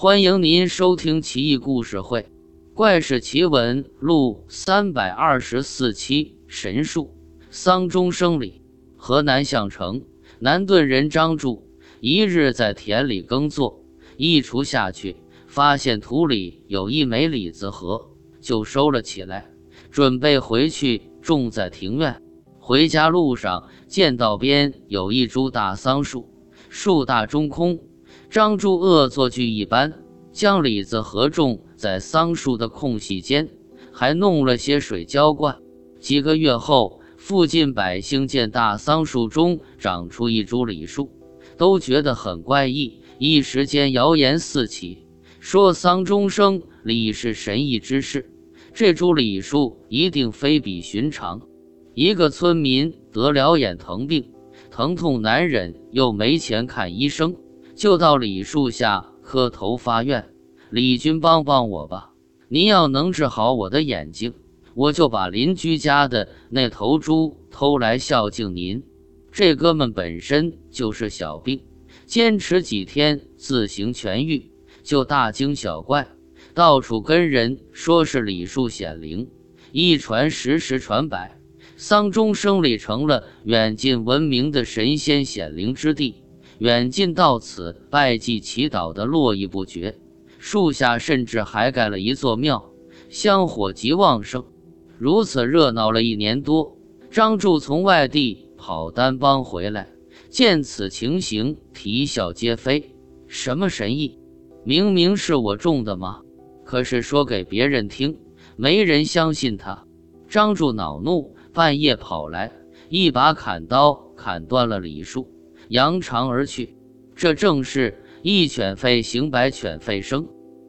欢迎您收听《奇异故事会·怪事奇闻录》三百二十四期。神树丧钟生李。河南项城南顿人张柱一日在田里耕作，一锄下去，发现土里有一枚李子核，就收了起来，准备回去种在庭院。回家路上，见道边有一株大桑树，树大中空。张柱恶作剧一般，将李子合种在桑树的空隙间，还弄了些水浇灌。几个月后，附近百姓见大桑树中长出一株李树，都觉得很怪异。一时间谣言四起，说桑中生李是神异之事，这株李树一定非比寻常。一个村民得了眼疼病，疼痛难忍，又没钱看医生。就到李树下磕头发愿：“李君帮帮我吧！您要能治好我的眼睛，我就把邻居家的那头猪偷来孝敬您。”这哥们本身就是小病，坚持几天自行痊愈，就大惊小怪，到处跟人说是李树显灵，一传十，十传百，桑中生里成了远近闻名的神仙显灵之地。远近到此拜祭祈祷的络绎不绝，树下甚至还盖了一座庙，香火极旺盛。如此热闹了一年多，张柱从外地跑单帮回来，见此情形，啼笑皆非。什么神意？明明是我种的吗？可是说给别人听，没人相信他。张柱恼怒，半夜跑来，一把砍刀砍断了李树。扬长而去，这正是一犬吠，行百犬吠声。